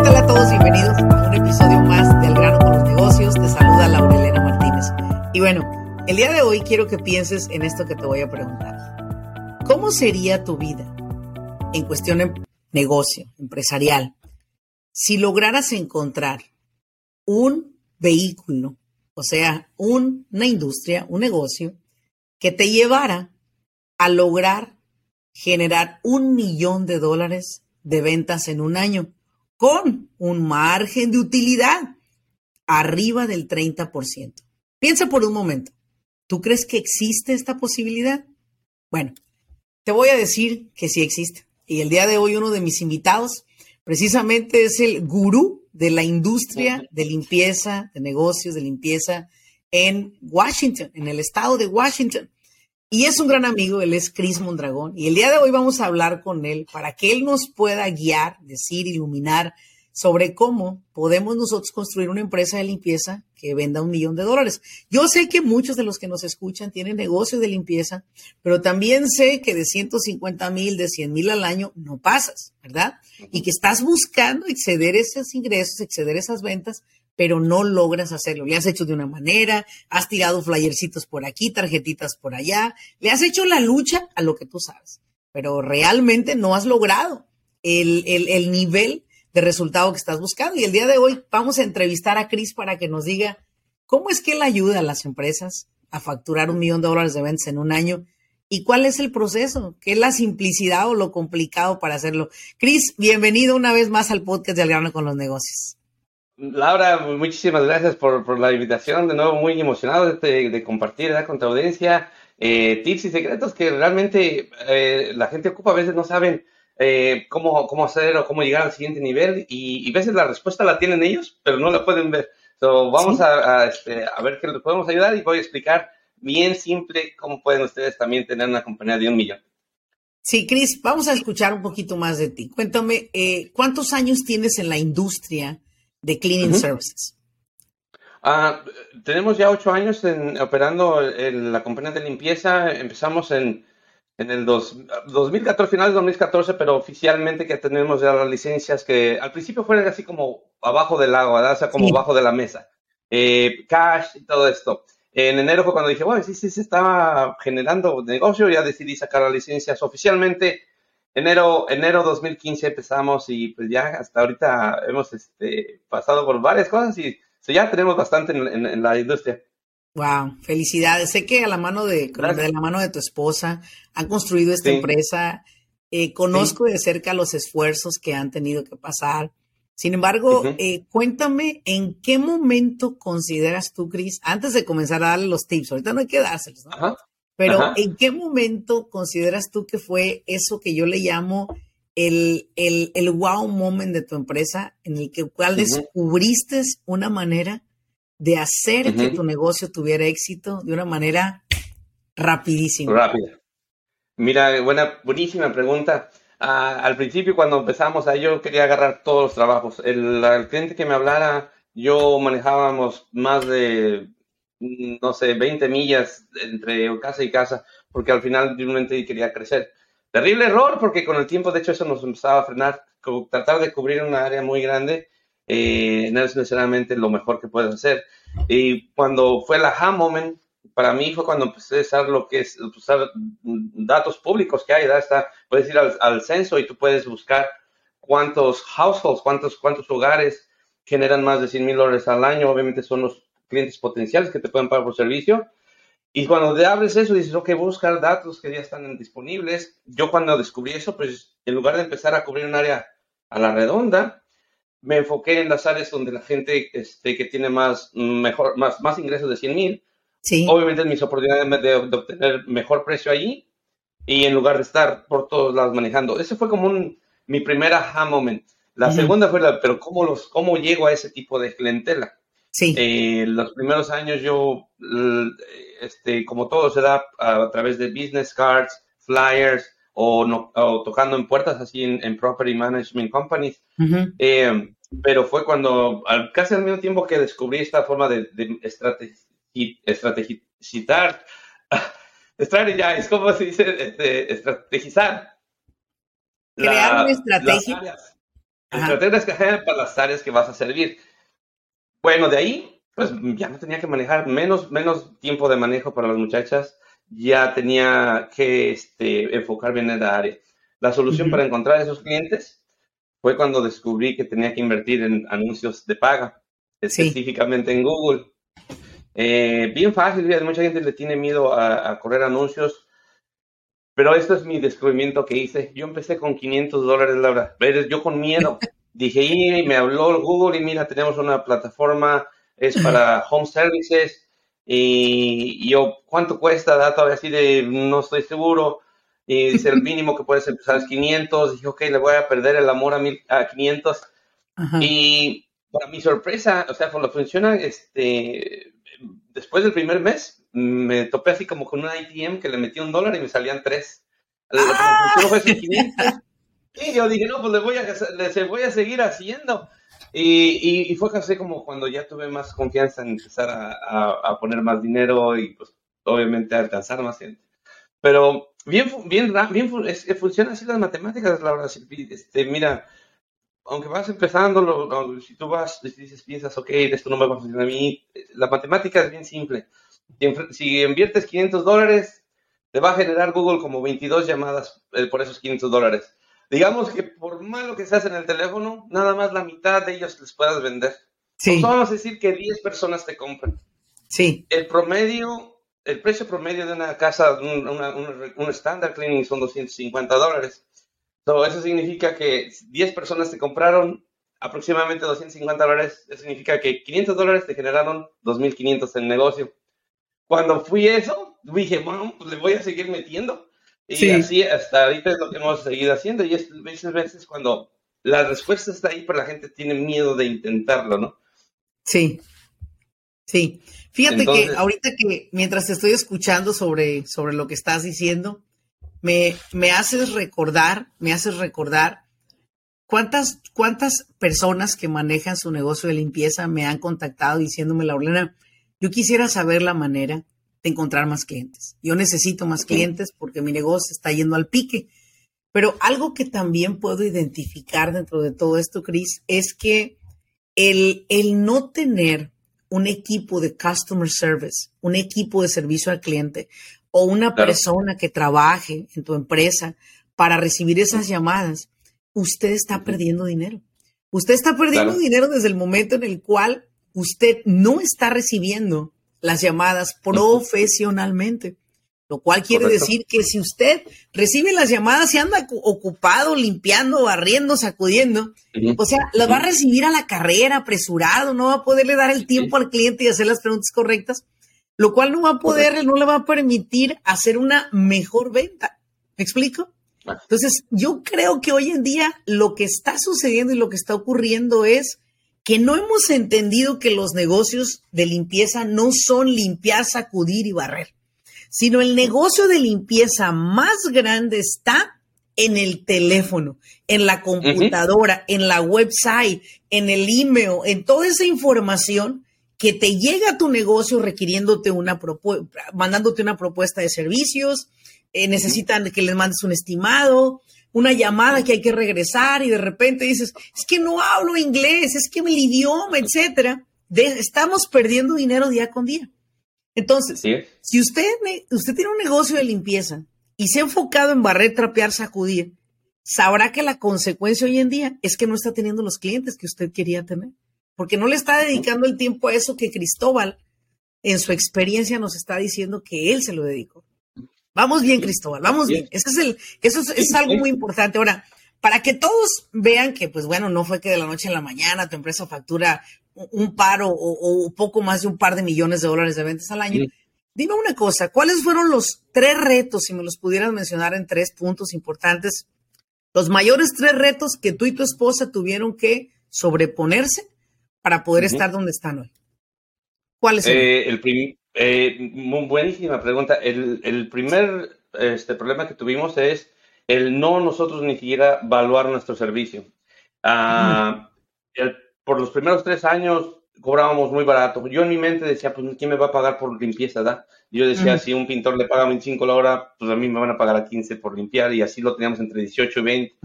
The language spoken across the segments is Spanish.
¿Qué tal a todos? Bienvenidos a un episodio más del grano con los negocios. Te saluda Laurelena Martínez. Y bueno, el día de hoy quiero que pienses en esto que te voy a preguntar. ¿Cómo sería tu vida en cuestión de negocio, empresarial, si lograras encontrar un vehículo, o sea, una industria, un negocio, que te llevara a lograr generar un millón de dólares de ventas en un año con un margen de utilidad arriba del 30%. Piensa por un momento, ¿tú crees que existe esta posibilidad? Bueno, te voy a decir que sí existe. Y el día de hoy uno de mis invitados precisamente es el gurú de la industria de limpieza, de negocios de limpieza en Washington, en el estado de Washington. Y es un gran amigo, él es Chris Mondragón. Y el día de hoy vamos a hablar con él para que él nos pueda guiar, decir, iluminar sobre cómo podemos nosotros construir una empresa de limpieza que venda un millón de dólares. Yo sé que muchos de los que nos escuchan tienen negocios de limpieza, pero también sé que de 150 mil, de 100 mil al año no pasas, ¿verdad? Y que estás buscando exceder esos ingresos, exceder esas ventas, pero no logras hacerlo. Le has hecho de una manera, has tirado flyercitos por aquí, tarjetitas por allá, le has hecho la lucha a lo que tú sabes, pero realmente no has logrado el, el, el nivel de resultado que estás buscando. Y el día de hoy vamos a entrevistar a Chris para que nos diga cómo es que él ayuda a las empresas a facturar un millón de dólares de ventas en un año y cuál es el proceso, qué es la simplicidad o lo complicado para hacerlo. Chris, bienvenido una vez más al podcast de Al con los negocios. Laura, muchísimas gracias por, la invitación. De nuevo, muy emocionado de, compartir con tu audiencia eh, tips y secretos que realmente eh, la gente ocupa. A veces no saben eh, cómo, cómo hacer o cómo llegar al siguiente nivel y, y, a veces la respuesta la tienen ellos, pero no la pueden ver. So, vamos a, este, a, ver qué les podemos ayudar y voy a explicar bien simple cómo pueden ustedes también tener una compañía de un millón. Sí, Cris, vamos a escuchar un poquito más de ti. Cuéntame, eh, ¿cuántos años tienes en la industria de cleaning services? Uh, tenemos ya ocho años en, operando en la compañía de limpieza. Empezamos en en el dos, 2014, finales de 2014, pero oficialmente que tenemos ya las licencias que al principio fueron así como abajo del agua, ¿verdad? o sea, como abajo de la mesa. Eh, cash y todo esto. En enero fue cuando dije, bueno, sí, sí, se estaba generando negocio, ya decidí sacar las licencias oficialmente. Enero, enero 2015 empezamos y pues ya hasta ahorita hemos este, pasado por varias cosas y ya tenemos bastante en la industria. Wow, felicidades. Sé que a la mano de, de la mano de tu esposa han construido esta empresa. Eh, conozco de cerca los esfuerzos que han tenido que pasar. Sin embargo, eh, cuéntame en qué momento consideras tú, Cris, antes de comenzar a darle los tips, ahorita no hay que dárselos, ¿no? Pero ¿en qué momento consideras tú que fue eso que yo le llamo el, el, el wow moment de tu empresa, en el que cual descubriste una manera de hacer que tu negocio tuviera éxito de una manera rapidísima? Rápida. Mira, buena, buenísima pregunta. Ah, al principio, cuando empezamos, ah, yo quería agarrar todos los trabajos. El, cliente que me hablara, yo manejábamos más de, no sé, 20 millas entre casa y casa, porque al final realmente quería crecer. Terrible error, porque con el tiempo, de hecho, eso nos empezaba a frenar. Tratar de cubrir una área muy grande eh, no es necesariamente lo mejor que puedes hacer. Y cuando fue la aha moment, para mí fue cuando empecé a usar que es usar datos públicos que hay, Está, puedes ir al, censo y tú puedes buscar cuántos households, cuántos, cuántos hogares generan más de 100 mil dólares al año. Obviamente son los clientes potenciales que te pueden pagar por servicio. Y cuando te abres eso, dices, ok, buscar datos que ya están disponibles. Yo cuando descubrí eso, pues en lugar de empezar a cubrir un área a la redonda, me enfoqué en las áreas donde la gente este, que tiene más, mejor, más, más ingresos de 100 mil, sí. obviamente mis oportunidades de, obtener mejor precio allí y en lugar de estar por todos lados manejando. Ese fue como un, mi primera aha moment. La segunda fue la, pero ¿cómo, los, ¿cómo llego a ese tipo de clientela? Sí. Eh, los primeros años yo, este, como todo se da a, través de business cards, flyers o, no, tocando en puertas así en, property management companies. Eh, pero fue cuando, casi al mismo tiempo que descubrí esta forma de, de estrategizar, es como se dice? Este, estrategizar. Crear una estrategia. Estrategias para las áreas que vas a servir. Bueno, de ahí, pues ya no tenía que manejar menos, menos tiempo de manejo para las muchachas, ya tenía que este, enfocarme en la área. La solución para encontrar esos clientes fue cuando descubrí que tenía que invertir en anuncios de paga, específicamente en Google. Eh, bien fácil, mucha gente le tiene miedo a, correr anuncios, pero esto es mi descubrimiento que hice. Yo empecé con 500 dólares, Laura. Yo con miedo. Dije, y me habló Google y mira, tenemos una plataforma, es para home services. Y, yo, ¿cuánto cuesta? Da todavía así de, no estoy seguro. Y dice, el mínimo que puedes empezar es 500. Dije, ok, le voy a perder el amor a, mil, a 500. Y para mi sorpresa, o sea, cuando funciona, este, después del primer mes, me topé así como con un ITM que le metí un dólar y me salían tres. ¡Ah! fue 500. Y yo dije, no, pues le voy a, voy a seguir haciendo. Y, y, fue casi como cuando ya tuve más confianza en empezar a, a, poner más dinero y pues obviamente alcanzar más gente. Pero bien, bien, bien es que funciona así las matemáticas, Laura. Este, mira, aunque vas empezando, si tú vas, dices, piensas, ok, esto no me va a funcionar a mí, la matemática es bien simple. Si inviertes 500 dólares, te va a generar Google como 22 llamadas eh, por esos 500 dólares. Digamos que por malo que seas en el teléfono, nada más la mitad de ellos les puedas vender. Sí. Pues vamos a decir que 10 personas te compran. Sí. El promedio, el precio promedio de una casa, un, un standard cleaning son 250 dólares eso significa que 10 personas te compraron aproximadamente 250 dólares. Eso significa que 500 dólares te generaron 2.500 en negocio. Cuando fui eso, dije, bueno, pues le voy a seguir metiendo. Y así hasta ahorita es lo que hemos seguido haciendo. Y es veces, veces cuando la respuesta está ahí, pero la gente tiene miedo de intentarlo, ¿no? Sí. Sí. Fíjate que ahorita que mientras te estoy escuchando sobre, sobre lo que estás diciendo, me, me haces recordar, me haces recordar cuántas, cuántas personas que manejan su negocio de limpieza me han contactado diciéndome, Laurelena, yo quisiera saber la manera de encontrar más clientes. Yo necesito más clientes porque mi negocio está yendo al pique. Pero algo que también puedo identificar dentro de todo esto, Chris, es que el, el no tener un equipo de customer service, un equipo de servicio al cliente, o una persona que trabaje en tu empresa para recibir esas llamadas, usted está perdiendo dinero. Usted está perdiendo dinero desde el momento en el cual usted no está recibiendo las llamadas profesionalmente. Lo cual quiere decir que si usted recibe las llamadas y anda ocupado, limpiando, barriendo, sacudiendo, o sea, las va a recibir a la carrera, apresurado, no va a poderle dar el tiempo al cliente y hacer las preguntas correctas lo cual no va a poder, no le va a permitir hacer una mejor venta. ¿Me explico? Entonces, yo creo que hoy en día lo que está sucediendo y lo que está ocurriendo es que no hemos entendido que los negocios de limpieza no son limpiar, sacudir y barrer, sino el negocio de limpieza más grande está en el teléfono, en la computadora, en la website, en el email, en toda esa información que te llega a tu negocio requiriéndote una propuesta, mandándote una propuesta de servicios, eh, necesitan que les mandes un estimado, una llamada que hay que regresar y de repente dices, es que no hablo inglés, es que mi idioma, etcétera. estamos perdiendo dinero día con día. Entonces, si usted, usted tiene un negocio de limpieza y se ha enfocado en barrer, trapear, sacudir, sabrá que la consecuencia hoy en día es que no está teniendo los clientes que usted quería tener porque no le está dedicando el tiempo a eso que Cristóbal en su experiencia nos está diciendo que él se lo dedicó. Vamos bien, Cristóbal, vamos bien. Eso es, el, eso es, algo muy importante. Ahora, para que todos vean que, pues bueno, no fue que de la noche a la mañana tu empresa factura un paro o, o poco más de un par de millones de dólares de ventas al año. Dime una cosa, ¿cuáles fueron los tres retos, si me los pudieras mencionar en tres puntos importantes Los mayores tres retos que tú y tu esposa tuvieron que sobreponerse para poder estar donde están hoy. ¿Cuáles son? Eh, el eh, buenísima pregunta. El, primer este, problema que tuvimos es el no nosotros ni siquiera evaluar nuestro servicio. Ah, por los primeros tres años cobrábamos muy barato. Yo en mi mente decía, pues, ¿quién me va a pagar por limpieza? Da? Yo decía, si un pintor le paga 25 la hora, pues a mí me van a pagar a 15 por limpiar y así lo teníamos entre 18 y 20.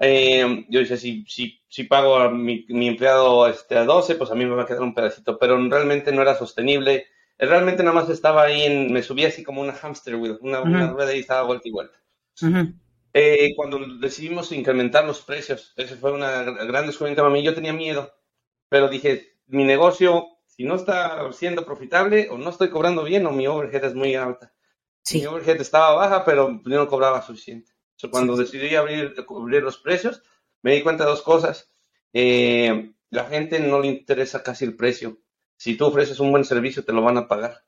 Eh, yo decía, si, si, si pago a mi, empleado este, a 12, pues a mí me va a quedar un pedacito, pero realmente no era sostenible. Realmente nada más estaba ahí, en, me subía así como una hamster wheel, una, rueda y estaba vuelta y vuelta. Eh, cuando decidimos incrementar los precios, esa fue una gran descubrimiento para mí. Yo tenía miedo, pero dije, mi negocio, si no está siendo profitable o no estoy cobrando bien o mi overhead es muy alta. Mi overhead estaba baja, pero yo no cobraba suficiente. cuando decidí abrir, cubrir los precios, me di cuenta de dos cosas. Eh, la gente no le interesa casi el precio. Si tú ofreces un buen servicio, te lo van a pagar.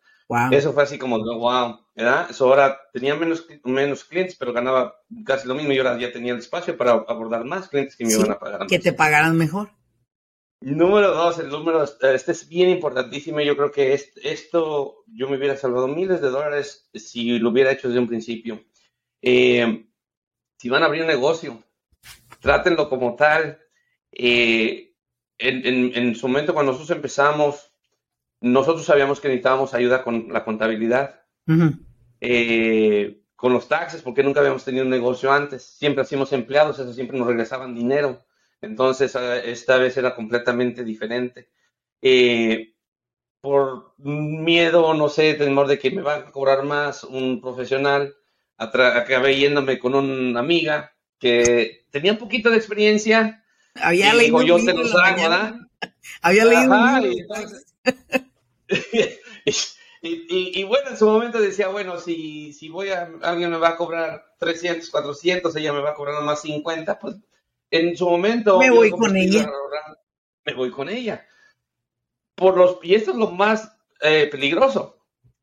Eso fue así como, wow, ¿verdad? Eso ahora tenía menos, menos clientes, pero ganaba casi lo mismo y ahora ya tenía el espacio para abordar más clientes que me iban a pagar. Que te pagaran mejor. Número dos, el número, este es bien importantísimo. Yo creo que esto, yo me hubiera salvado miles de dólares si lo hubiera hecho desde un principio. Eh, si van a abrir un negocio, trátenlo como tal. Eh, en, su momento, cuando nosotros empezamos, nosotros sabíamos que necesitábamos ayuda con la contabilidad, eh, con los taxes, porque nunca habíamos tenido un negocio antes. Siempre hacíamos empleados, eso siempre nos regresaban dinero. Entonces, ah, esta vez era completamente diferente. Eh, por miedo, no sé, temor de que me va a cobrar más un profesional, acabé yéndome con una amiga que tenía un poquito de experiencia. Había leído yo te lo ¿verdad? Había leído y, bueno, en su momento decía, bueno, si, si voy a, alguien me va a cobrar 300, 400, ella me va a cobrar más 50, pues en su momento... Me voy con ella. Me voy con ella. Por los, y esto es lo más eh, peligroso.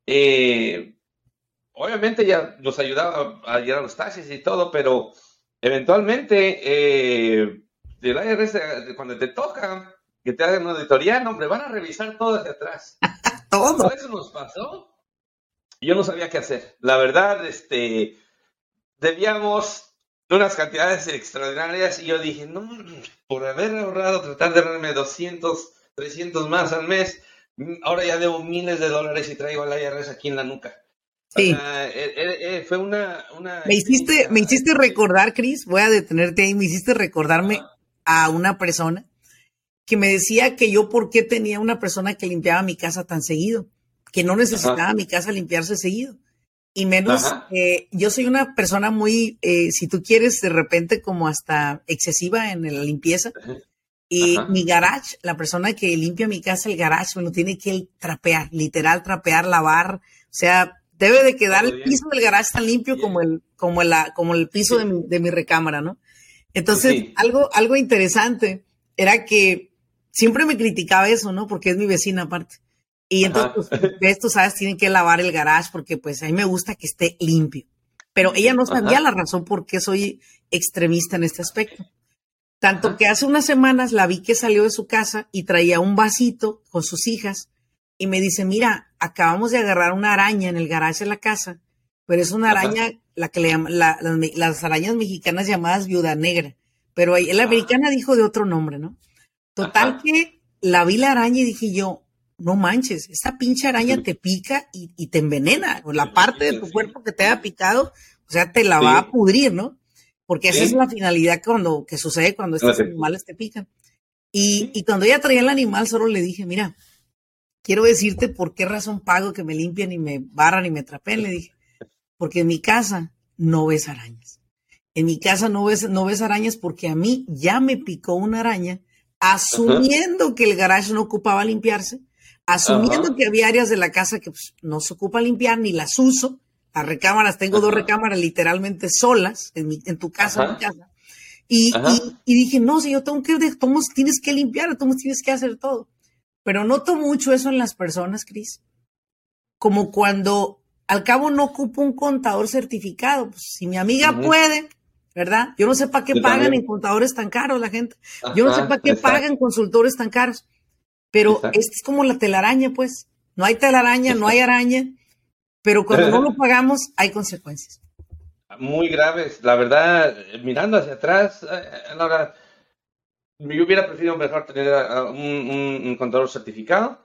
Eh, obviamente ya nos ayudaba a llegar a los taxis y todo, pero eventualmente eh, cuando te toca que te hagan una auditoría, hombre, van a revisar todo hacia atrás. todo. Eso nos pasó. Yo no sabía qué hacer. La verdad, este, debíamos unas cantidades extraordinarias y yo dije, no, por haber ahorrado, tratar de darme 200, 300 más al mes, ahora ya debo miles de dólares y traigo al IRS aquí en la nuca. Sí. Eh, eh, eh, fue una... me, hiciste, me hiciste recordar, Cris, voy a detenerte ahí, me hiciste recordarme a una persona que me decía que yo por qué tenía una persona que limpiaba mi casa tan seguido, que no necesitaba mi casa limpiarse seguido. Y menos, eh, yo soy una persona muy, eh, si tú quieres, de repente como hasta excesiva en la limpieza. Y mi garage, la persona que limpia mi casa, el garage, me lo tiene que trapear, literal trapear, lavar. O sea, debe de quedar el piso del garage tan limpio como el, como la, como el piso de mi, de mi recámara, ¿no? Entonces, algo, algo interesante era que siempre me criticaba eso, ¿no? Porque es mi vecina aparte. Y entonces, pues, tú sabes, tienen que lavar el garage porque pues a mí me gusta que esté limpio. Pero ella no sabía la razón por qué soy extremista en este aspecto. Tanto que hace unas semanas la vi que salió de su casa y traía un vasito con sus hijas y me dice, mira, acabamos de agarrar una araña en el garage de la casa, pero es una araña, la que le llaman, las arañas mexicanas llamadas viuda negra, pero la americana dijo de otro nombre, ¿no? Total que la vi la araña y dije yo, no manches, esa pinche araña te pica y, te envenena, o la parte de tu cuerpo que te haya picado, o sea, te la va a pudrir, ¿no? Porque esa es la finalidad cuando, que sucede cuando estos animales te pican. Y, y, cuando ella traía el animal, solo le dije, mira, quiero decirte por qué razón pago que me limpien y me barran y me trapen, le dije, porque en mi casa no ves arañas. En mi casa no ves, no ves arañas porque a mí ya me picó una araña, asumiendo que el garage no ocupaba limpiarse asumiendo que había áreas de la casa que pues, no se ocupa limpiar ni las uso. Las recámaras, tengo dos recámaras literalmente solas en, mi, en tu casa, en mi casa. Y, y, dije, no, si yo tengo que, todos tienes que limpiar, todos tienes que hacer todo. Pero noto mucho eso en las personas, Cris. Como cuando al cabo no ocupo un contador certificado. Pues, si mi amiga puede, ¿verdad? Yo no sé para qué pagan en contadores tan caros la gente. Yo no sé para qué pagan consultores tan caros. Pero esta es como la telaraña, pues. No hay telaraña, no hay araña, pero cuando no lo pagamos hay consecuencias. Muy graves. La verdad, mirando hacia atrás, ahora, yo hubiera preferido mejor tener un, contador certificado.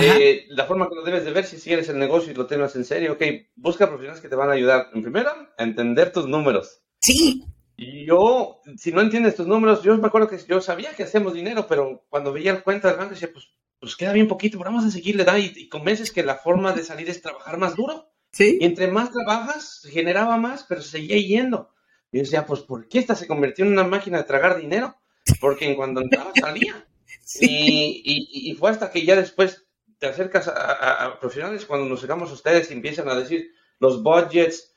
Eh, la forma que lo debes de ver si eres el negocio y lo tienes en serio, ok, busca profesionales que te van a ayudar, en primero, a entender tus números. Sí. Y yo, si no entiendes tus números, yo me acuerdo que yo sabía que hacemos dinero, pero cuando veía el cuenta del banco decía, pues, pues queda bien poquito, pero vamos a seguirle, da, y, y convences que la forma de salir es trabajar más duro. Sí. Y entre más trabajas, generaba más, pero seguía yendo. Y yo decía, pues, ¿por qué esta se convirtió en una máquina de tragar dinero? Porque en cuando entraba salía. Y, y, fue hasta que ya después te acercas a, profesionales, cuando nos llegamos a ustedes y empiezan a decir los budgets,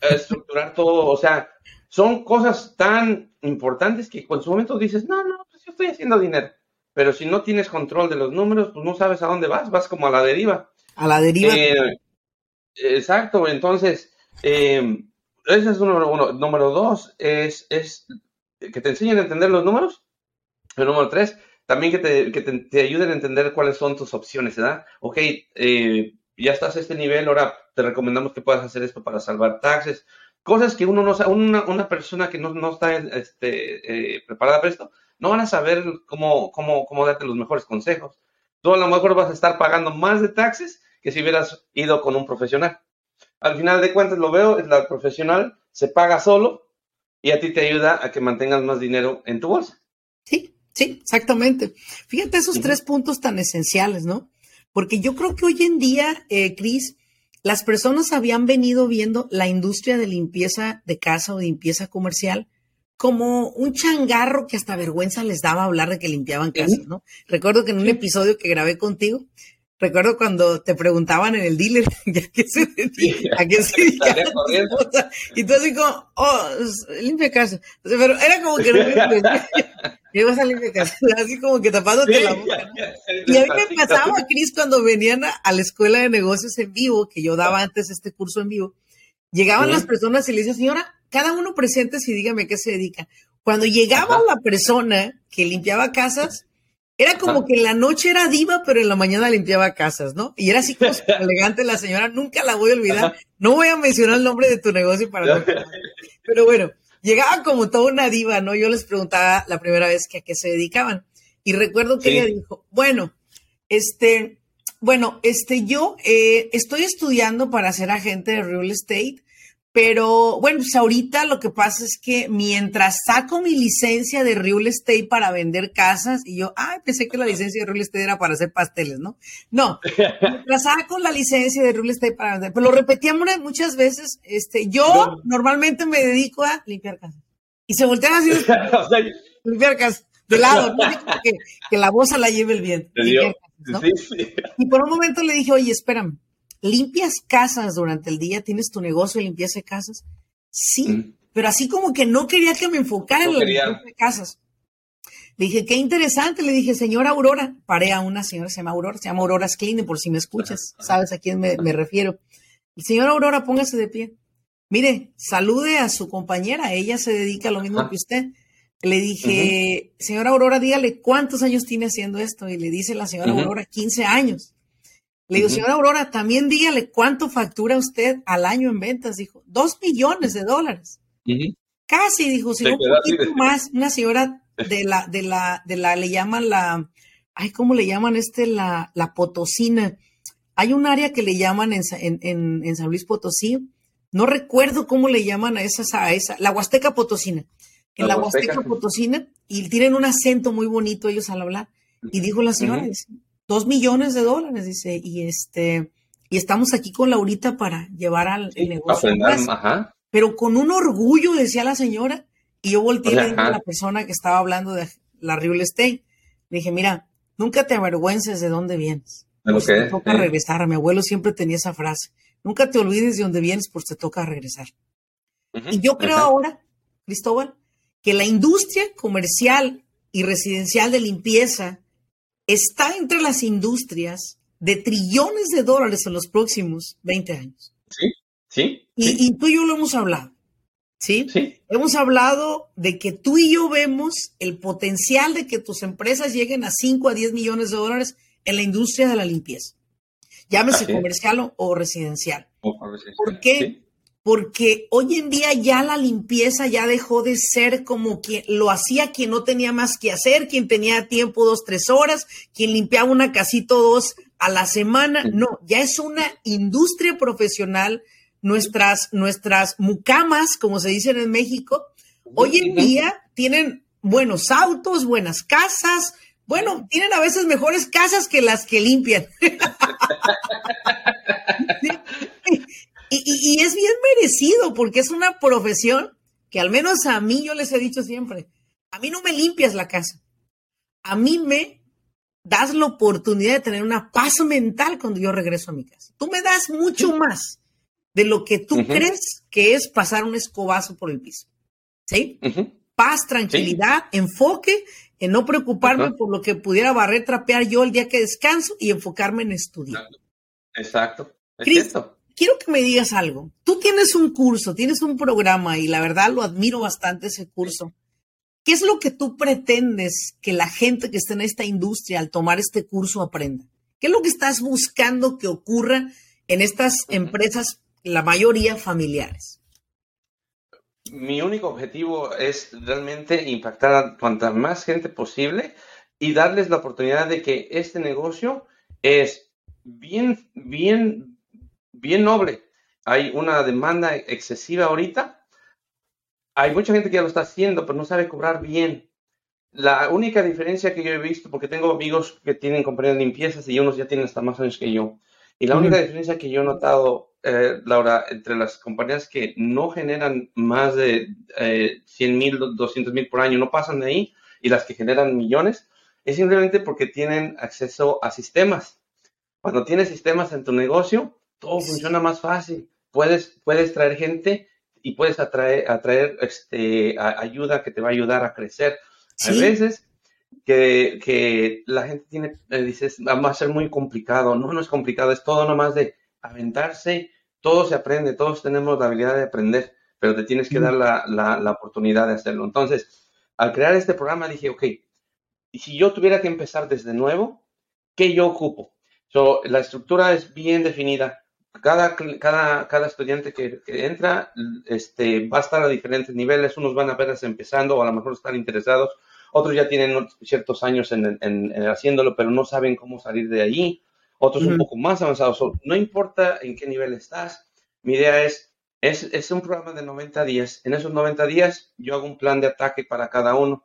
estructurar todo, o sea, son cosas tan importantes que en su momento dices, no, no, pues yo estoy haciendo dinero. Pero si no tienes control de los números, pues no sabes a dónde vas, vas como a la deriva. A la deriva. Eh, exacto, entonces, eh, ese es número uno. Número dos es, es que te enseñen a entender los números. El número tres, también que te, que te, ayuden a entender cuáles son tus opciones, ¿verdad? Ok, eh, ya estás a este nivel, ahora te recomendamos que puedas hacer esto para salvar taxes cosas que uno no sabe, una, una persona que no, no está este, eh, preparada para esto, no van a saber cómo, cómo, cómo darte los mejores consejos. Tú a lo mejor vas a estar pagando más de taxes que si hubieras ido con un profesional. Al final de cuentas lo veo, la profesional se paga solo y a ti te ayuda a que mantengas más dinero en tu bolsa. Sí, sí, exactamente. Fíjate esos tres puntos tan esenciales, ¿no? Porque yo creo que hoy en día, eh, Cris, las personas habían venido viendo la industria de limpieza de casa o de limpieza comercial como un changarro que hasta vergüenza les daba hablar de que limpiaban casas, ¿no? Recuerdo que en un episodio que grabé contigo, recuerdo cuando te preguntaban en el dealer ¿a qué se dedica? ¿A qué se dedica? Y tú así como, oh, limpia casa. Pero era como que no Ibas a limpiar casa, así como que tapándote la boca. Y a mí me pasaba, Cris, cuando venían a, la escuela de negocios en vivo, que yo daba antes este curso en vivo, llegaban las personas y le decían, señora, cada uno presente y dígame qué se dedica. Cuando llegaba la persona que limpiaba casas, era como que en la noche era diva, pero en la mañana limpiaba casas, ¿no? Y era así como elegante la señora, nunca la voy a olvidar. No voy a mencionar el nombre de tu negocio para no. Pero bueno, llegaba como toda una diva, ¿no? Yo les preguntaba la primera vez que a qué se dedicaban. Y recuerdo que ella dijo, bueno, este, bueno, este, yo eh, estoy estudiando para ser agente de real estate pero bueno, pues ahorita lo que pasa es que mientras saco mi licencia de real estate para vender casas, y yo, ay, pensé que la licencia de real estate era para hacer pasteles, ¿no? No, mientras saco la licencia de real estate para vender, pero lo repetíamos muchas veces, este, yo normalmente me dedico a limpiar casas. Y se voltean así, limpiar casas, de lado, ¿no? que, que la voz la lleve el viento. Y por un momento le dije, oye, espérame ¿limpias casas durante el día? ¿Tienes tu negocio de limpieza de casas? Sí, mm. pero así como que no quería que me enfocara en la limpieza de casas. Le dije, qué interesante. Le dije, señora Aurora, paré a una señora, se llama Aurora, se llama Aurora Cleaning, por si me escuchas, sabes a quién me, refiero. El señor Aurora, póngase de pie. Mire, salude a su compañera, ella se dedica a lo mismo que usted. Le dije, señora Aurora, dígale cuántos años tiene haciendo esto. Y le dice la señora Aurora, 15 años. Le digo, señora Aurora, también dígale cuánto factura usted al año en ventas. Dijo, dos millones de dólares. Casi, dijo, si un poquito más. Una señora de la, de la, de la, le llaman la, ay, ¿cómo le llaman este? La, la Potosina. Hay un área que le llaman en, en, en, San Luis Potosí. No recuerdo cómo le llaman a esa, a esa, la Huasteca Potosina. En la, Huasteca, Potosina, y tienen un acento muy bonito ellos al hablar. Y dijo la señora, dos millones de dólares, dice, y este, y estamos aquí con Laurita para llevar al negocio. Pero con un orgullo, decía la señora, y yo volteé a la persona que estaba hablando de la real estate. Le dije, mira, nunca te avergüences de dónde vienes. Pues te toca regresar. Mi abuelo siempre tenía esa frase. Nunca te olvides de dónde vienes, pues te toca regresar. Y yo creo ahora, Cristóbal, que la industria comercial y residencial de limpieza está entre las industrias de trillones de dólares en los próximos 20 años. Sí, sí. Y, tú y yo lo hemos hablado. ¿sí? Hemos hablado de que tú y yo vemos el potencial de que tus empresas lleguen a 5 a 10 millones de dólares en la industria de la limpieza. Llámese comercial o, residencial. ¿Por qué? Porque hoy en día ya la limpieza ya dejó de ser como quien lo hacía quien no tenía más que hacer, quien tenía tiempo dos, tres horas, quien limpiaba una casita o dos a la semana. No, ya es una industria profesional nuestras, nuestras mucamas, como se dicen en México, hoy en día tienen buenos autos, buenas casas, bueno, tienen a veces mejores casas que las que limpian. y, es bien merecido porque es una profesión que al menos a mí yo les he dicho siempre, a mí no me limpias la casa, a mí me das la oportunidad de tener una paz mental cuando yo regreso a mi casa. Tú me das mucho más de lo que tú crees que es pasar un escobazo por el piso. ¿Sí? Paz, tranquilidad, enfoque en no preocuparme por lo que pudiera barrer, trapear yo el día que descanso y enfocarme en estudiar. Exacto. Quiero que me digas algo. Tú tienes un curso, tienes un programa y la verdad lo admiro bastante ese curso. ¿Qué es lo que tú pretendes que la gente que está en esta industria al tomar este curso aprenda? ¿Qué es lo que estás buscando que ocurra en estas empresas la mayoría familiares. Mi único objetivo es realmente impactar a cuanta más gente posible y darles la oportunidad de que este negocio es bien, bien, bien noble. Hay una demanda excesiva ahorita. Hay mucha gente que ya lo está haciendo, pero no sabe cobrar bien. La única diferencia que yo he visto, porque tengo amigos que tienen compañías de limpiezas y unos ya tienen hasta más años que yo, y la única diferencia que yo he notado, eh, Laura, entre las compañías que no generan más de 100 mil, 200 mil por año, no pasan de ahí, y las que generan millones, es simplemente porque tienen acceso a sistemas. Cuando tienes sistemas en tu negocio, todo funciona más fácil. Puedes, puedes traer gente y puedes atraer, atraer este, ayuda que te va a ayudar a crecer. A veces que, la gente tiene, eh, dices, va a ser muy complicado. No, no es complicado, es todo nomás de aventarse, todo se aprende, todos tenemos la habilidad de aprender, pero te tienes que dar la, la, oportunidad de hacerlo. Entonces, al crear este programa dije, ok, y si yo tuviera que empezar desde nuevo, ¿qué yo ocupo? So, la estructura es bien definida. Cada, cada, cada estudiante que, que, entra este, va a estar a diferentes niveles. Unos van a verse empezando o a lo mejor están interesados otros ya tienen ciertos años en, haciéndolo, pero no saben cómo salir de allí, otros un poco más avanzados. no importa en qué nivel estás, mi idea es, es, es un programa de 90 días. En esos 90 días yo hago un plan de ataque para cada uno.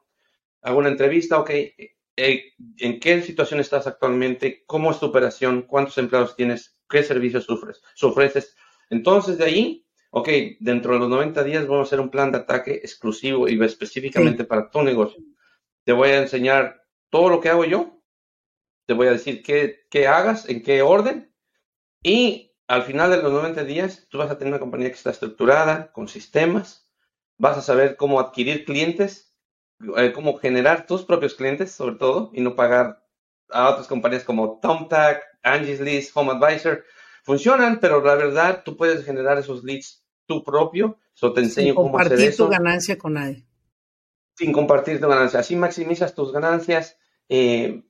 Hago una entrevista, ok, eh, ¿en qué situación estás actualmente? ¿Cómo es tu operación? ¿Cuántos empleados tienes? ¿Qué servicios sufres, ofreces? Entonces, de ahí, ok, dentro de los 90 días vamos a hacer un plan de ataque exclusivo y específicamente para tu negocio te voy a enseñar todo lo que hago yo, te voy a decir qué, qué hagas, en qué orden, y al final de los 90 días tú vas a tener una compañía que está estructurada, con sistemas, vas a saber cómo adquirir clientes, eh, cómo generar tus propios clientes, sobre todo, y no pagar a otras compañías como TomTag, Angie's List, Home Advisor. Funcionan, pero la verdad tú puedes generar esos leads tú propio. So te enseño cómo hacer eso. tu ganancia con nadie sin compartir tu ganancia. Así maximizas tus ganancias. Eh,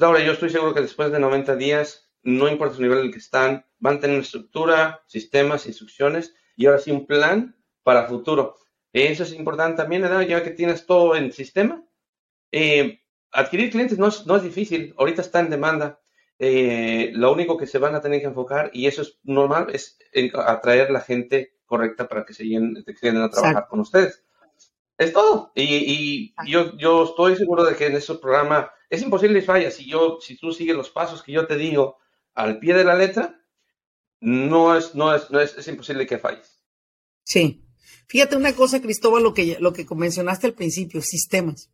ahora, yo estoy seguro que después de 90 días, no importa su nivel en el que están, van a tener estructura, sistemas, instrucciones y ahora sí un plan para futuro. Eso es importante también, ya que tienes todo en sistema. Eh, adquirir clientes no es, no es, difícil, ahorita está en demanda. Eh, lo único que se van a tener que enfocar, y eso es normal, es atraer la gente correcta para que se lleguen a trabajar con ustedes. Es todo. Y, yo, yo estoy seguro de que en ese programa es imposible que falla. Si, yo, si tú sigues los pasos que yo te digo al pie de la letra, no es, no es, no es, es imposible que falles. Sí. Fíjate una cosa, Cristóbal, lo que, lo que mencionaste al principio, sistemas,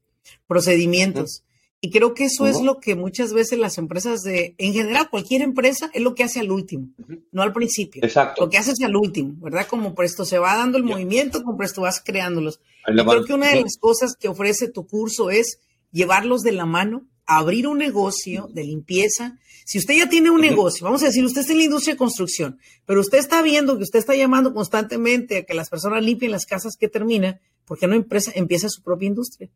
procedimientos. Y creo que eso es lo que muchas veces las empresas de, en general, cualquier empresa es lo que hace al último, no al principio. Exacto. Lo que haces al último, ¿verdad? Como presto se va dando el movimiento, como presto vas creándolos. Y creo que una de las cosas que ofrece tu curso es llevarlos de la mano abrir un negocio de limpieza. Si usted ya tiene un negocio, vamos a decir, usted está en la industria de construcción, pero usted está viendo que usted está llamando constantemente a que las personas limpien las casas que termina, ¿por qué no empresa, empieza su propia industria?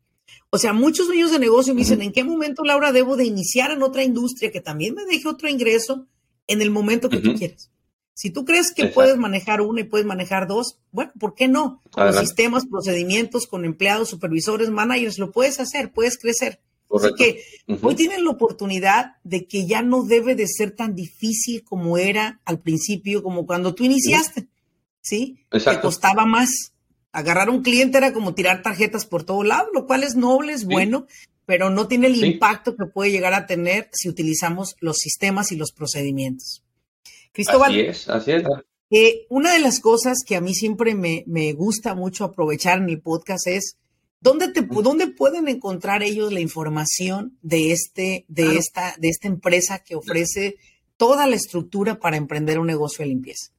O sea, muchos dueños de negocio me dicen, ¿en qué momento, Laura, debo de iniciar en otra industria que también me deje otro ingreso en el momento que tú quieras? Si tú crees que puedes manejar una y puedes manejar dos, bueno, ¿por qué no? Con sistemas, procedimientos, con empleados, supervisores, managers, lo puedes hacer, puedes crecer. Así que hoy tienen la oportunidad de que ya no debe de ser tan difícil como era al principio, como cuando tú iniciaste, ¿sí? Te costaba más. Agarrar un cliente era como tirar tarjetas por todo lado, lo cual es noble, es bueno, pero no tiene el impacto que puede llegar a tener si utilizamos los sistemas y los procedimientos. Cristóbal. Así es, así es. Eh, una de las cosas que a mí siempre me, gusta mucho aprovechar en el podcast es ¿Dónde, te, ¿Dónde pueden encontrar ellos la información de, este, de, esta, de esta empresa que ofrece toda la estructura para emprender un negocio de limpieza?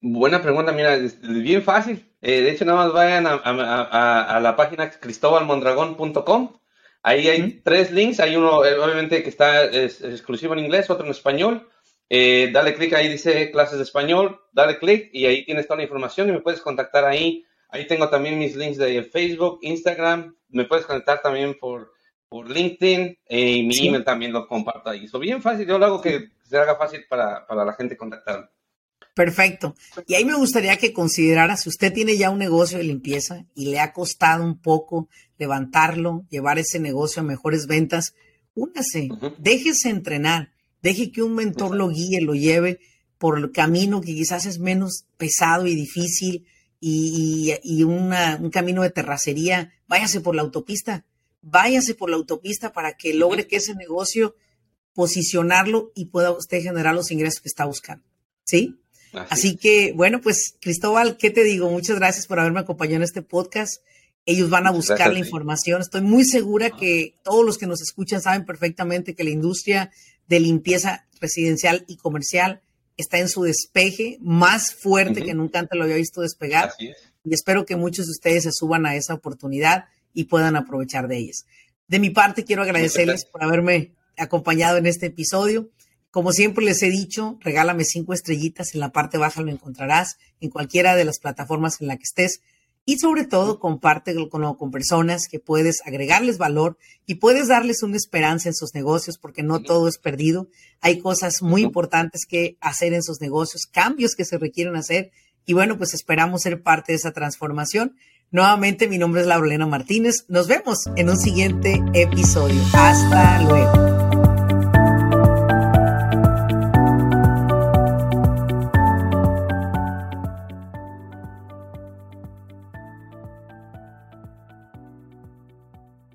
Buena pregunta, mira, es bien fácil. Eh, de hecho, nada más vayan a, la página cristobalmondragón.com. Ahí hay tres links. Hay uno, eh, obviamente, que está exclusivo en inglés, otro en español. Eh, dale clic ahí, dice clases de español, dale clic y ahí tienes toda la información y me puedes contactar ahí. Ahí tengo también mis links de Facebook, Instagram, me puedes conectar también por, por LinkedIn eh, y mi email también lo comparto ahí. Es bien fácil, yo lo hago que se haga fácil para, para la gente contactarme. Perfecto. Y ahí me gustaría que considerara, si usted tiene ya un negocio de limpieza y le ha costado un poco levantarlo, llevar ese negocio a mejores ventas, únase, déjese entrenar Deje que un mentor lo guíe, lo lleve por el camino que quizás es menos pesado y difícil y, un camino de terracería. Váyase por la autopista, váyase por la autopista para que logre que ese negocio posicionarlo y pueda usted generar los ingresos que está buscando. ¿Sí? Así, que, bueno, pues Cristóbal, ¿qué te digo? Muchas gracias por haberme acompañado en este podcast. Ellos van a buscar la información. Estoy muy segura que todos los que nos escuchan saben perfectamente que la industria de limpieza residencial y comercial está en su despeje más fuerte que nunca antes lo había visto despegar. Y espero que muchos de ustedes se suban a esa oportunidad y puedan aprovechar de ellas. De mi parte, quiero agradecerles por haberme acompañado en este episodio. Como siempre les he dicho, regálame cinco estrellitas, en la parte baja lo encontrarás, en cualquiera de las plataformas en la que estés y sobre todo compártelo con, con personas que puedes agregarles valor y puedes darles una esperanza en sus negocios porque no todo es perdido. Hay cosas muy importantes que hacer en sus negocios, cambios que se requieren hacer y bueno, pues esperamos ser parte de esa transformación. Nuevamente, mi nombre es Laurelena Martínez. Nos vemos en un siguiente episodio. Hasta luego.